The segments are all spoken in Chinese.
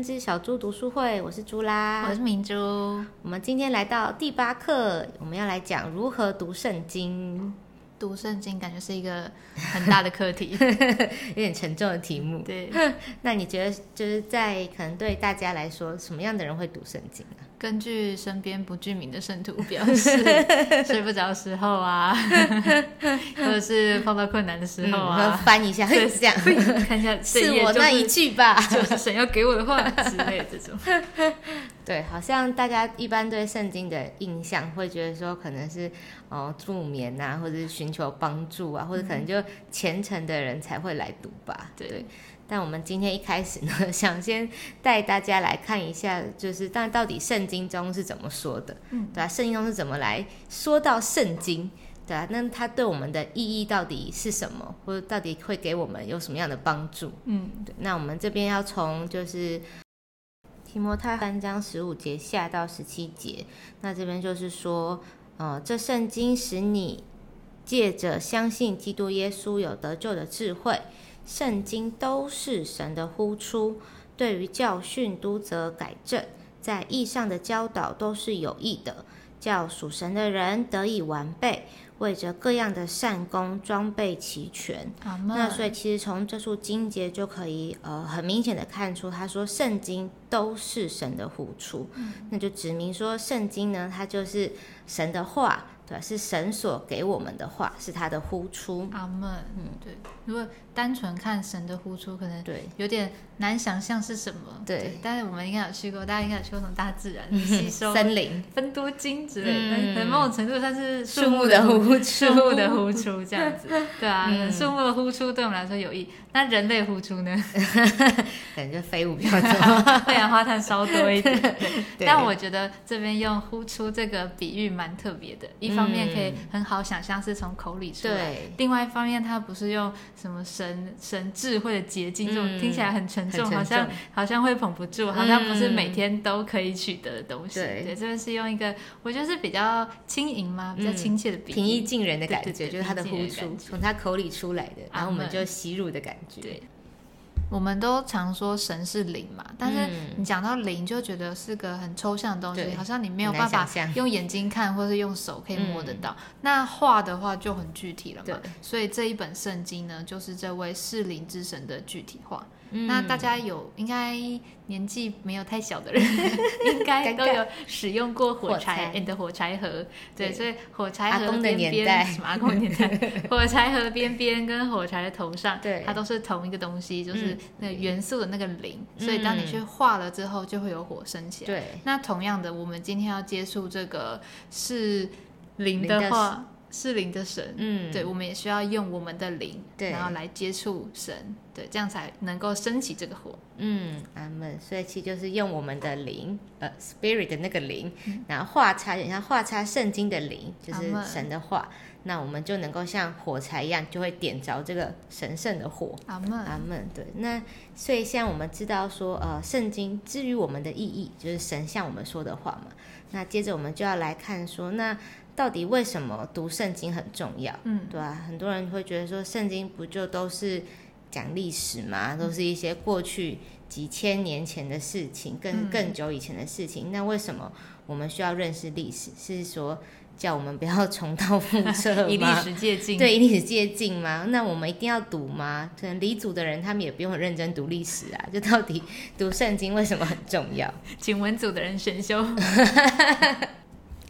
三只小猪读书会，我是猪啦，我是明珠。我们今天来到第八课，我们要来讲如何读圣经。读圣经感觉是一个很大的课题，有点沉重的题目。对，那你觉得就是在可能对大家来说，什么样的人会读圣经啊？根据身边不具名的圣徒表示，睡不着时候啊，或者是碰到困难的时候啊，翻一下，对这样，看一下是我那一句吧，就是神要给我的话之类这种。对，好像大家一般对圣经的印象会觉得说，可能是哦助眠啊，或者是寻求帮助啊，或者可能就虔诚的人才会来读吧。对。但我们今天一开始呢，想先带大家来看一下，就是但到底圣经中是怎么说的，嗯，对吧？圣经中是怎么来说到圣经，对啊？那它对我们的意义到底是什么，或者到底会给我们有什么样的帮助？嗯，对。那我们这边要从就是提摩太三章十五节下到十七节，那这边就是说，呃，这圣经使你借着相信基督耶稣有得救的智慧。圣经都是神的呼出，对于教训、督责、改正，在义上的教导都是有益的，叫属神的人得以完备，为着各样的善功装备齐全。那所以其实从这处经节就可以呃很明显的看出，他说圣经都是神的呼出，那就指明说圣经呢，它就是神的话。对，是神所给我们的话，是他的呼出。阿门。嗯，对。如果单纯看神的呼出，可能对有点难想象是什么。对。但是我们应该有去过，大家应该有去过什么大自然 吸收森林、分多金之类的。可能某种程度上是树木的呼出，树木的呼出这样子。对啊，树木的呼出对我们来说有益。那人类呼出呢？感觉废物比较多，二氧化碳稍多一点。但我觉得这边用呼出这个比喻蛮特别的。一方面可以很好想象是从口里出来，另外一方面它不是用什么神神智慧的捷径，这种听起来很沉重，好像好像会捧不住，好像不是每天都可以取得的东西。对，这边是用一个我觉得是比较轻盈嘛，比较亲切的比喻，平易近人的感觉，就是他的呼出从他口里出来的，然后我们就吸入的感觉。对。我们都常说神是灵嘛，但是你讲到灵，就觉得是个很抽象的东西，好像你没有办法用眼睛看，或是用手可以摸得到。那画的话就很具体了嘛，所以这一本圣经呢，就是这位是灵之神的具体化。那大家有应该年纪没有太小的人，应该都有使用过火柴，and 火柴盒，对，所以火柴盒边边什么阿公 年代，火柴盒边边跟火柴的头上，对，它都是同一个东西，就是那元素的那个零，所以当你去画了之后，就会有火升起来。对，那同样的，我们今天要接触这个是零的话。是灵的神，嗯，对，我们也需要用我们的灵，对，然后来接触神，对，这样才能够升起这个火，嗯，阿门。所以其实就是用我们的灵，呃，spirit 的那个灵，然后画叉，有点像画叉圣经的灵，就是神的话，那我们就能够像火柴一样，就会点着这个神圣的火，阿门，阿门。对，那所以像我们知道说，呃，圣经至于我们的意义，就是神向我们说的话嘛。那接着我们就要来看说，那。到底为什么读圣经很重要？嗯，对吧？很多人会觉得说，圣经不就都是讲历史吗？都是一些过去几千年前的事情，更更久以前的事情。那为什么我们需要认识历史？是说叫我们不要 重蹈覆辙 以历史借镜？对，以历史借镜吗？那我们一定要读吗？可能离祖的人他们也不用很认真读历史啊。就到底读圣经为什么很重要？请文组的人选修。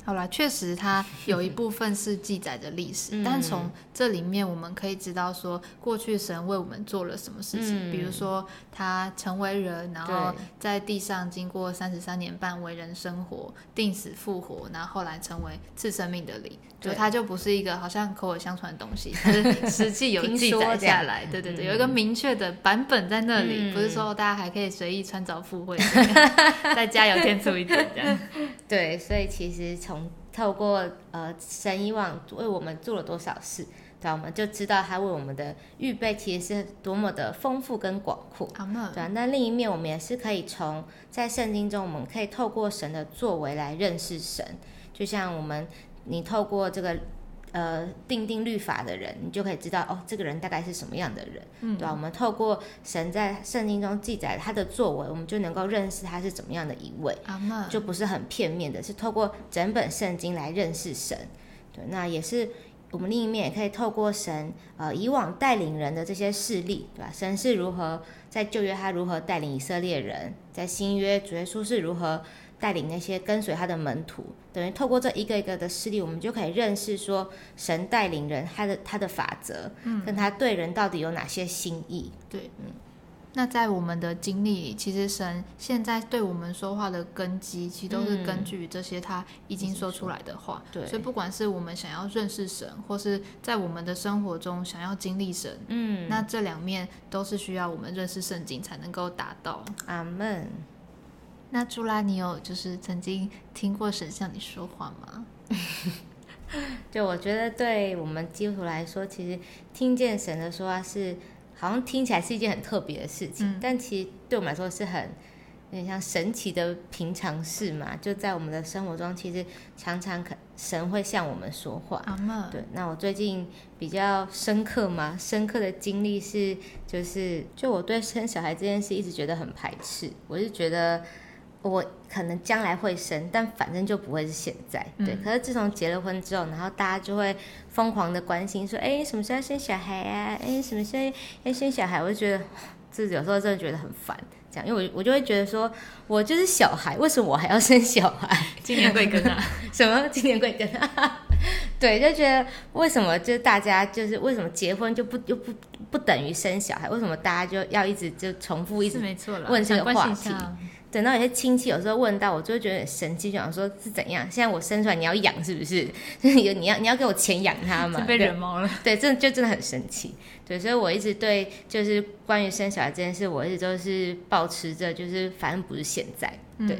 好了，确实它有一部分是记载着历史，但从这里面我们可以知道说，过去神为我们做了什么事情。比如说，他成为人，然后在地上经过三十三年半为人生活，定死复活，然后后来成为赐生命的灵。就它就不是一个好像口耳相传的东西，它是实际有记载下来。对对对，有一个明确的版本在那里，不是说大家还可以随意穿凿附会，再加油添醋一点这样。对，所以其实从透过呃神以往为我们做了多少事，对，我们就知道他为我们的预备其实是多么的丰富跟广阔。对，那另一面我们也是可以从在圣经中，我们可以透过神的作为来认识神，就像我们。你透过这个呃，定定律法的人，你就可以知道哦，这个人大概是什么样的人，对吧？我们透过神在圣经中记载他的作为，我们就能够认识他是怎么样的一位，就不是很片面的，是透过整本圣经来认识神。对，那也是我们另一面也可以透过神呃以往带领人的这些事例，对吧？神是如何在旧约他如何带领以色列人，在新约主耶稣是如何。带领那些跟随他的门徒，等于透过这一个一个的事例，我们就可以认识说神带领人他的他的法则，嗯，跟他对人到底有哪些心意。对，嗯。那在我们的经历里，其实神现在对我们说话的根基，其实都是根据这些他已经说出来的话。对。所以不管是我们想要认识神，或是在我们的生活中想要经历神，嗯，那这两面都是需要我们认识圣经才能够达到。阿门。那朱拉，你有就是曾经听过神向你说话吗？就我觉得，对我们基督徒来说，其实听见神的说话是，好像听起来是一件很特别的事情，但其实对我们来说是很有点像神奇的平常事嘛。就在我们的生活中，其实常常可神会向我们说话。对，那我最近比较深刻嘛，深刻的经历是，就是就我对生小孩这件事一直觉得很排斥，我是觉得。我可能将来会生，但反正就不会是现在。对，可是自从结了婚之后，然后大家就会疯狂的关心，说：“哎，什么时候要生小孩啊？哎，什么时候要生小孩？”我就觉得，自己有时候真的觉得很烦。这样，因为我我就会觉得说，我就是小孩，为什么我还要生小孩？今年贵庚啊？什么？今年贵庚？对，就觉得为什么就大家就是为什么结婚就不又不不等于生小孩？为什么大家就要一直就重复一直问这个话题？等到有些亲戚有时候问到我，就会觉得很生气，就想说是怎样？现在我生出来你要养是不是？有你要你要给我钱养他吗？被惹毛了。对，真的就真的很神奇。对，所以我一直对就是关于生小孩这件事，我一直都是保持着，就是反正不是现在。对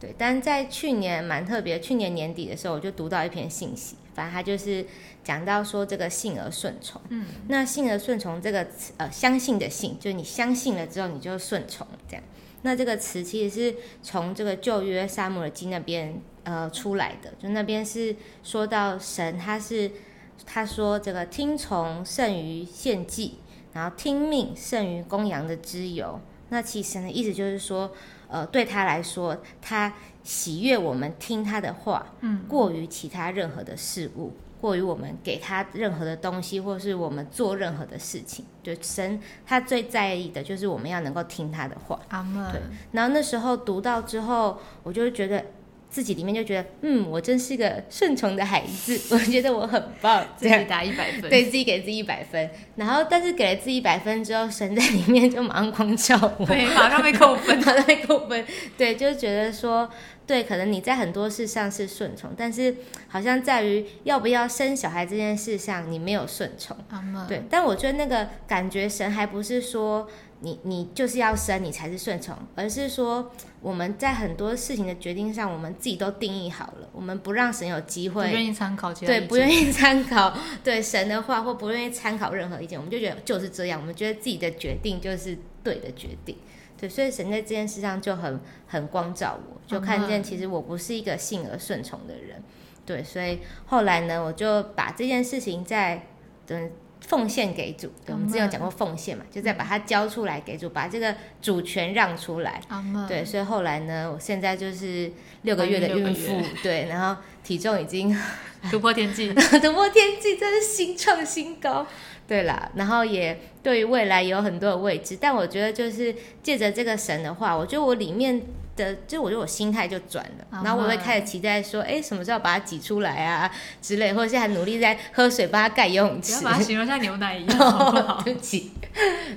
对，但在去年蛮特别，去年年底的时候，我就读到一篇信息，反正他就是讲到说这个信而顺从。嗯。那信而顺从这个词，呃，相信的信，就是你相信了之后，你就顺从这样。那这个词其实是从这个旧约撒母耳记那边呃出来的，就那边是说到神他是他说这个听从胜于献祭，然后听命胜于公羊的脂油。那其实呢意思就是说，呃对他来说，他喜悦我们听他的话，嗯，过于其他任何的事物。过于我们给他任何的东西，或是我们做任何的事情，就神他最在意的就是我们要能够听他的话。阿门。对。然后那时候读到之后，我就觉得自己里面就觉得，嗯，我真是个顺从的孩子，我觉得我很棒，自己打一百分，对自己给自己一百分。然后，但是给了自己一百分之后，神在里面就马上光照我，对，马上被扣分，马上被扣分。对，就觉得说。对，可能你在很多事上是顺从，但是好像在于要不要生小孩这件事上，你没有顺从。对，但我觉得那个感觉，神还不是说你你就是要生，你才是顺从，而是说我们在很多事情的决定上，我们自己都定义好了，我们不让神有机会，不愿意参考，对，不愿意参考对神的话，或不愿意参考任何意见，我们就觉得就是这样，我们觉得自己的决定就是对的决定。对，所以神在这件事上就很很光照我，就看见其实我不是一个性而顺从的人。对，所以后来呢，我就把这件事情在等奉献给主。我们之前有讲过奉献嘛，就再把它交出来给主，把这个主权让出来。对，所以后来呢，我现在就是六个月的孕妇，对，然后体重已经 突破天际，突破天际，真是新创新高。对啦，然后也对于未来有很多的未知，但我觉得就是借着这个神的话，我觉得我里面的，就我觉得我心态就转了，然后我会开始期待说，哎，什么时候把它挤出来啊之类，或者现在努力在喝水，帮它盖游泳池，不要把它形容像牛奶一样，对不起。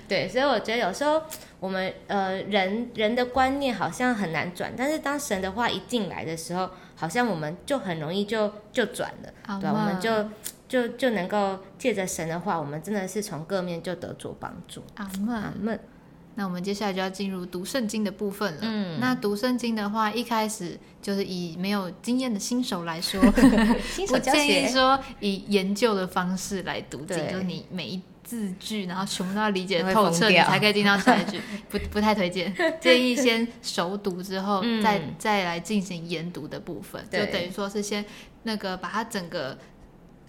对，所以我觉得有时候我们呃人人的观念好像很难转，但是当神的话一进来的时候，好像我们就很容易就就转了，对，我们就。就就能够借着神的话，我们真的是从各面就得着帮助。阿门，阿门。那我们接下来就要进入读圣经的部分了。嗯，那读圣经的话，一开始就是以没有经验的新手来说，我建议说以研究的方式来读经，就是你每一字句，然后全部都要理解透彻，你才可以进到下一句。不不太推荐，建议先熟读之后，再再来进行研读的部分，就等于说是先那个把它整个。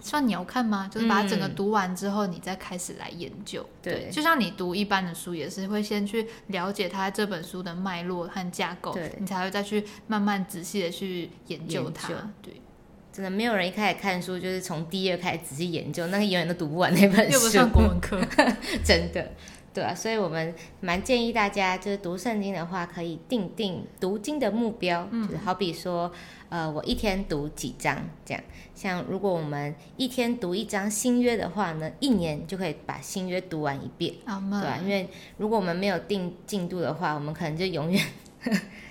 算你要看吗？就是把整个读完之后，你再开始来研究。对，就像你读一般的书，也是会先去了解它这本书的脉络和架构，你才会再去慢慢仔细的去研究它。对，真的没有人一开始看书就是从第一页开始仔细研究，那个永远都读不完那本书。又不算国文课，真的。对啊，所以我们蛮建议大家，就是读圣经的话，可以定定读经的目标，就是好比说，呃，我一天读几章这样。像如果我们一天读一章新约的话呢，一年就可以把新约读完一遍，对吧？因为如果我们没有定进度的话，我们可能就永远。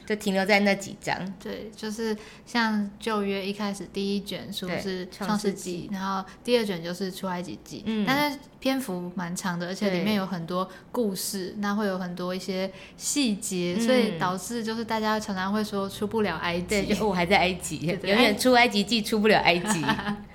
就停留在那几章。对，就是像旧约一开始第一卷书是创世纪，然后第二卷就是出埃及记，嗯，但是篇幅蛮长的，而且里面有很多故事，那会有很多一些细节，所以导致就是大家常常会说出不了埃及，就我还在埃及，永远出埃及记出不了埃及。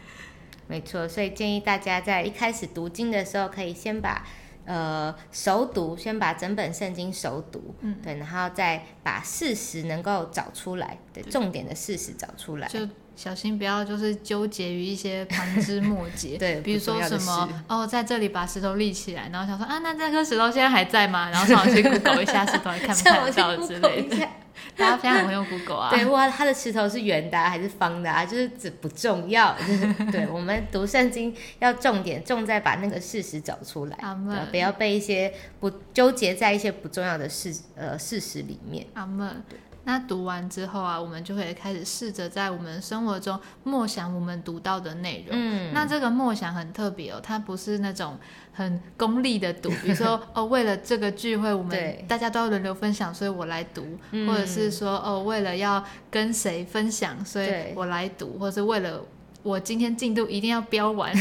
没错，所以建议大家在一开始读经的时候，可以先把。呃，熟读，先把整本圣经熟读，嗯，对，然后再把事实能够找出来，对，重点的事实找出来，就小心不要就是纠结于一些旁枝末节，对，比如说什么哦，在这里把石头立起来，然后想说啊，那这颗石头现在还在吗？然后上网去 Google 一下石头，看不看到之类的。大家非常很会用 Google 啊，对，哇，它的石头是圆的还是方的啊？就是这不重要，对我们读圣经要重点重在把那个事实找出来，不要被一些不纠结在一些不重要的事呃事实里面。阿门。那读完之后啊，我们就会开始试着在我们生活中默想我们读到的内容。嗯，那这个默想很特别哦，它不是那种很功利的读，比如说 哦，为了这个聚会，我们大家都要轮流分享，所以我来读；或者是说哦，为了要跟谁分享，所以我来读；或者是为了我今天进度一定要标完，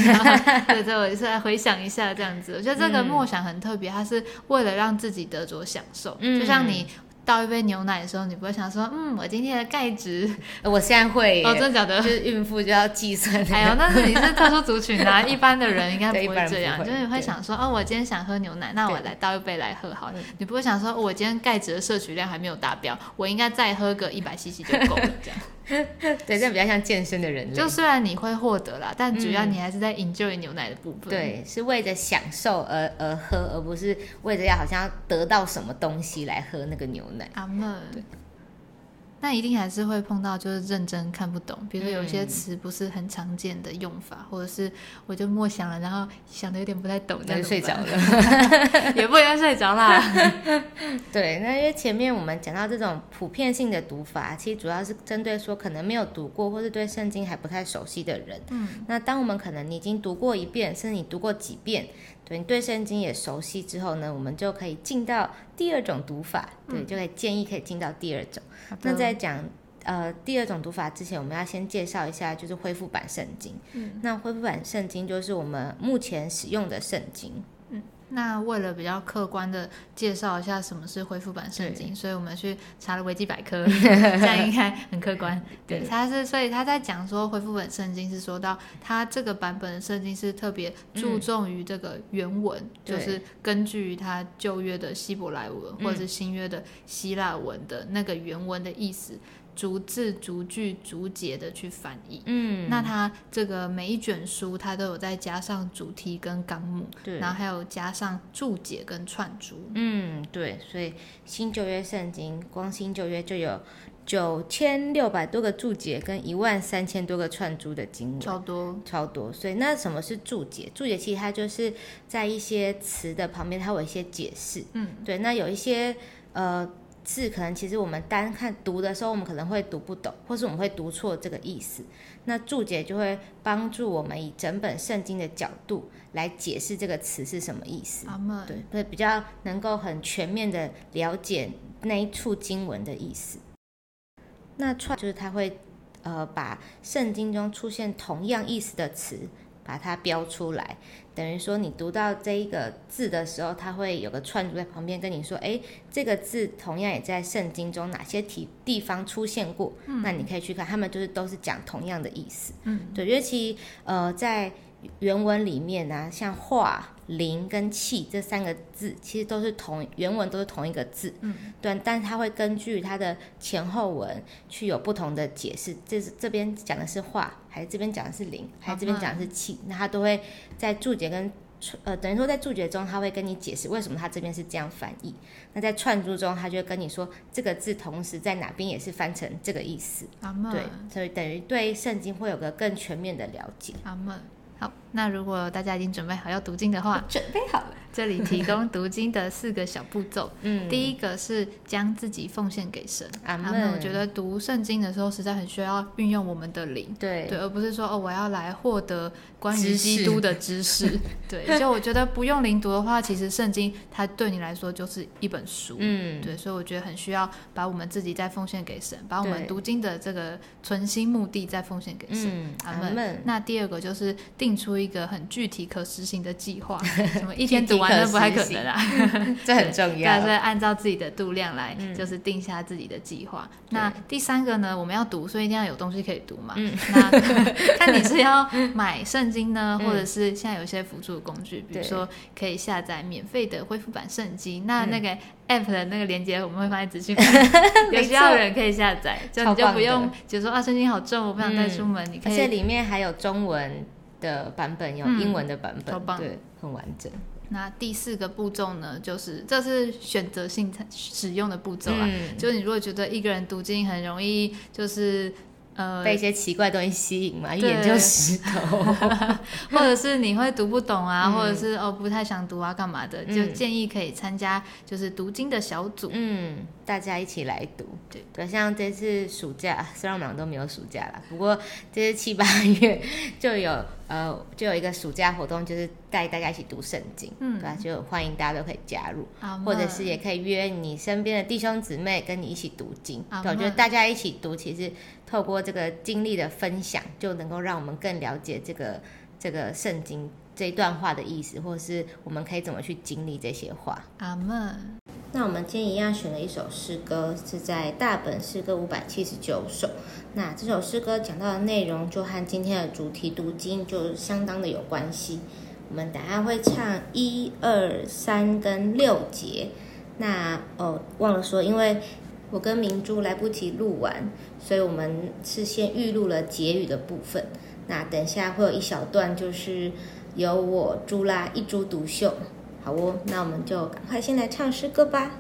对对，我是来回想一下这样子。我觉得这个默想很特别，它是为了让自己得着享受，就像你。倒一杯牛奶的时候，你不会想说，嗯，我今天的钙质，我现在会哦，真的假的？就是孕妇就要计算。哎呦，那是 你是特殊族群啊，一般的人应该不会这样，就是你会想说，哦，我今天想喝牛奶，那我来倒一杯来喝好了。你不会想说，我今天钙质的摄取量还没有达标，我应该再喝个一百 CC 就够了，这样。对，这比较像健身的人。就虽然你会获得啦，但主要你还是在 enjoy 牛奶的部分。对，是为着享受而而喝，而不是为着要好像得到什么东西来喝那个牛奶。阿妹。那一定还是会碰到，就是认真看不懂，比如说有些词不是很常见的用法，或者是我就默想了，然后想的有点不太懂，就睡着了，也不应该睡着啦。对，那因为前面我们讲到这种普遍性的读法，其实主要是针对说可能没有读过，或是对圣经还不太熟悉的人。嗯，那当我们可能你已经读过一遍，甚至你读过几遍。对你对圣经也熟悉之后呢，我们就可以进到第二种读法，对，就可以建议可以进到第二种。那在讲呃第二种读法之前，我们要先介绍一下，就是恢复版圣经。嗯，那恢复版圣经就是我们目前使用的圣经。那为了比较客观的介绍一下什么是恢复版圣经，所以我们去查了维基百科，这样应该很客观。对，他是所以他在讲说恢复版圣经是说到他这个版本的圣经是特别注重于这个原文，就是根据他旧约的希伯来文或者是新约的希腊文的那个原文的意思。逐字逐句逐节的去翻译，嗯，那它这个每一卷书它都有再加上主题跟纲目，对，然后还有加上注解跟串珠，嗯，对，所以新旧约圣经光新旧约就有九千六百多个注解跟一万三千多个串珠的经文，超多超多。所以那什么是注解？注解其实它就是在一些词的旁边，它有一些解释，嗯，对，那有一些呃。字可能其实我们单看读的时候，我们可能会读不懂，或是我们会读错这个意思。那注解就会帮助我们以整本圣经的角度来解释这个词是什么意思。对，会比较能够很全面的了解那一处经文的意思。那串就是它会呃把圣经中出现同样意思的词。把它标出来，等于说你读到这一个字的时候，它会有个串珠在旁边跟你说：“哎，这个字同样也在圣经中哪些地地方出现过？”那你可以去看，他们就是都是讲同样的意思。嗯，对，尤其呃，在原文里面呢，像化、灵跟气这三个字，其实都是同原文都是同一个字，嗯，对，但是它会根据它的前后文去有不同的解释。这是这边讲的是话，还是这边讲的是灵，还是这边讲的是气？那它都会在注解跟呃，等于说在注解中，他会跟你解释为什么他这边是这样翻译。那在串珠中，他就会跟你说这个字同时在哪边也是翻成这个意思。阿对，所以等于对圣经会有个更全面的了解。阿门。好，那如果大家已经准备好要读经的话，准备好了。这里提供读经的四个小步骤。嗯，第一个是将自己奉献给神。阿门。我觉得读圣经的时候，实在很需要运用我们的灵。对对，而不是说哦，我要来获得关于基督的知识。对，就我觉得不用灵读的话，其实圣经它对你来说就是一本书。嗯，对，所以我觉得很需要把我们自己再奉献给神，把我们读经的这个存心目的再奉献给神。阿门。那第二个就是定出一个很具体可实行的计划，什么一天读。完那不太可能啊，这很重要。对，按照自己的度量来，就是定下自己的计划。那第三个呢，我们要读，所以一定要有东西可以读嘛。那 看你是要买圣经呢，或者是现在有一些辅助工具，比如说可以下载免费的恢复版圣经。那那个 app 的那个链接我们会放在资讯有需要的人可以下载，就你就不用，就说啊，圣经好重，我不想带出门。你可以，而且里面还有中文的版本，有英文的版本，对，很完整。那第四个步骤呢，就是这是选择性使用的步骤啊，就是你如果觉得一个人读经很容易，就是呃被一些奇怪东西吸引嘛，一眼就石头，或者是你会读不懂啊，或者是哦不太想读啊，干嘛的，就建议可以参加就是读经的小组，嗯，大家一起来读，对。对，像这次暑假，虽然我们俩都没有暑假了，不过这次七八月就有。呃，就有一个暑假活动，就是带大家一起读圣经，对吧？就欢迎大家都可以加入，或者是也可以约你身边的弟兄姊妹跟你一起读经。我觉得大家一起读，其实透过这个经历的分享，就能够让我们更了解这个这个圣经这一段话的意思，或者是我们可以怎么去经历这些话。阿门。那我们今天一样选了一首诗歌，是在大本诗歌五百七十九首。那这首诗歌讲到的内容，就和今天的主题读经就相当的有关系。我们等下会唱一二三跟六节。那哦，忘了说，因为我跟明珠来不及录完，所以我们是先预录了结语的部分。那等下会有一小段，就是由我朱拉一株独秀。好哦，那我们就赶快先来唱诗歌吧。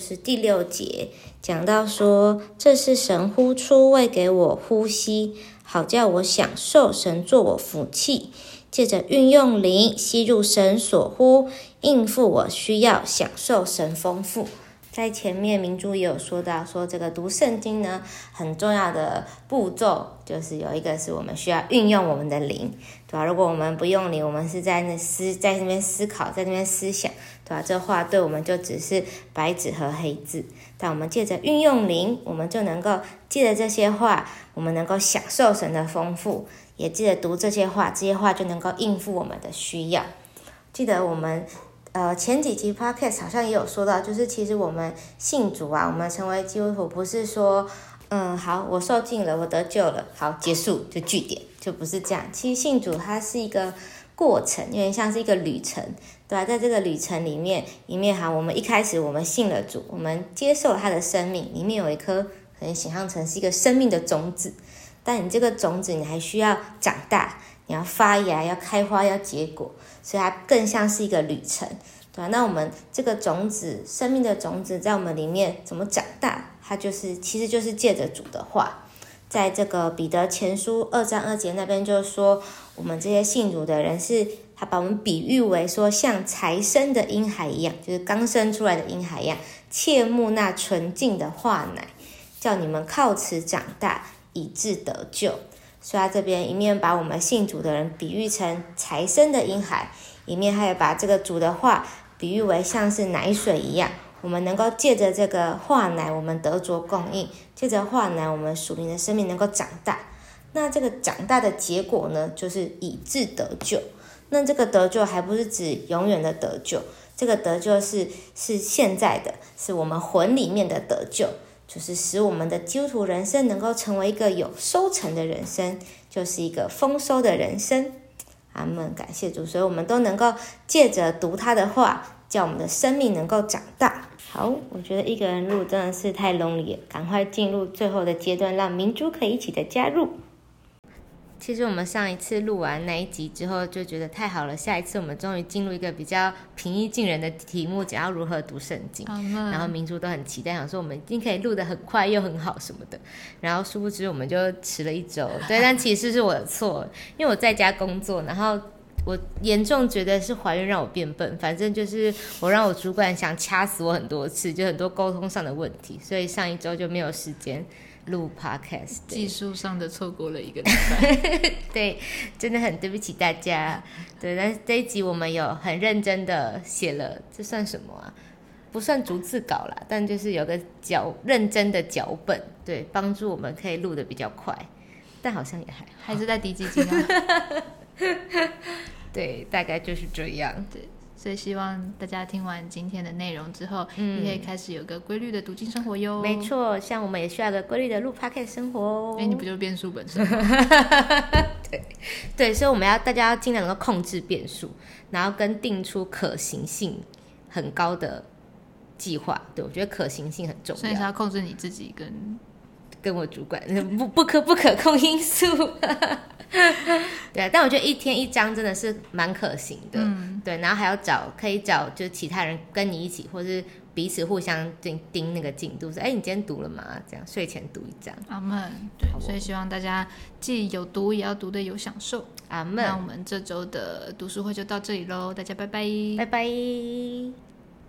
是第六节讲到说，这是神呼出喂给我呼吸，好叫我享受神做我福气，借着运用灵吸入神所呼，应付我需要，享受神丰富。在前面明珠也有说到，说这个读圣经呢，很重要的步骤就是有一个是我们需要运用我们的灵，对吧？如果我们不用灵，我们是在那思在那边思考，在那边思想，对吧？这话对我们就只是白纸和黑字。但我们借着运用灵，我们就能够借着这些话，我们能够享受神的丰富，也记得读这些话，这些话就能够应付我们的需要。记得我们。呃，前几集 podcast 好像也有说到，就是其实我们信主啊，我们成为基督徒，不是说，嗯，好，我受尽了，我得救了，好，结束就据点，就不是这样。其实信主它是一个过程，有点像是一个旅程，对吧？在这个旅程里面，里面哈，我们一开始我们信了主，我们接受了他的生命，里面有一颗可能想象成是一个生命的种子，但你这个种子你还需要长大，你要发芽，要开花，要结果。所以它更像是一个旅程，对吧？那我们这个种子，生命的种子，在我们里面怎么长大？它就是，其实就是借着主的话，在这个彼得前书二章二节那边，就说，我们这些信主的人，是他把我们比喻为说，像才生的婴孩一样，就是刚生出来的婴孩一样，切慕那纯净的话奶，叫你们靠此长大，以致得救。所以他这边一面把我们信主的人比喻成财生的婴孩，一面还有把这个主的话比喻为像是奶水一样，我们能够借着这个话奶，我们得着供应；借着话奶，我们属灵的生命能够长大。那这个长大的结果呢，就是以智得救。那这个得救还不是指永远的得救，这个得救是是现在的，是我们魂里面的得救。就是使我们的基督徒人生能够成为一个有收成的人生，就是一个丰收的人生。阿门，感谢主，所以我们都能够借着读他的话，叫我们的生命能够长大。好，我觉得一个人录真的是太 lonely，赶快进入最后的阶段，让明珠可以一起的加入。其实我们上一次录完那一集之后，就觉得太好了。下一次我们终于进入一个比较平易近人的题目，讲要如何读圣经。然后民族都很期待，想说我们一定可以录得很快又很好什么的。然后殊不知我们就迟了一周。对，但其实是我的错，因为我在家工作，然后我严重觉得是怀孕让我变笨。反正就是我让我主管想掐死我很多次，就很多沟通上的问题，所以上一周就没有时间。录 podcast，技术上的错过了一个礼拜，对，真的很对不起大家。对，但是这一集我们有很认真的写了，这算什么啊？不算逐字稿啦，但就是有个脚认真的脚本，对，帮助我们可以录的比较快。但好像也还还是在低基金啊。对，大概就是这样。对。所以希望大家听完今天的内容之后，嗯，可以开始有个规律的读经生活哟。没错，像我们也需要个规律的录 p o c a s t 生活哦。哎，你不就变数本身？对对，所以我们要大家要尽量能够控制变数，然后跟定出可行性很高的计划。对我觉得可行性很重要。所以是要控制你自己跟跟我主管 不不可不可控因素。对啊，但我觉得一天一张真的是蛮可行的。嗯，对，然后还要找可以找就是其他人跟你一起，或是彼此互相盯盯那个进度，说哎，你今天读了吗？这样睡前读一张。阿门。对，所以希望大家既有读也要读的有享受。阿门。那我们这周的读书会就到这里喽，大家拜拜，拜拜。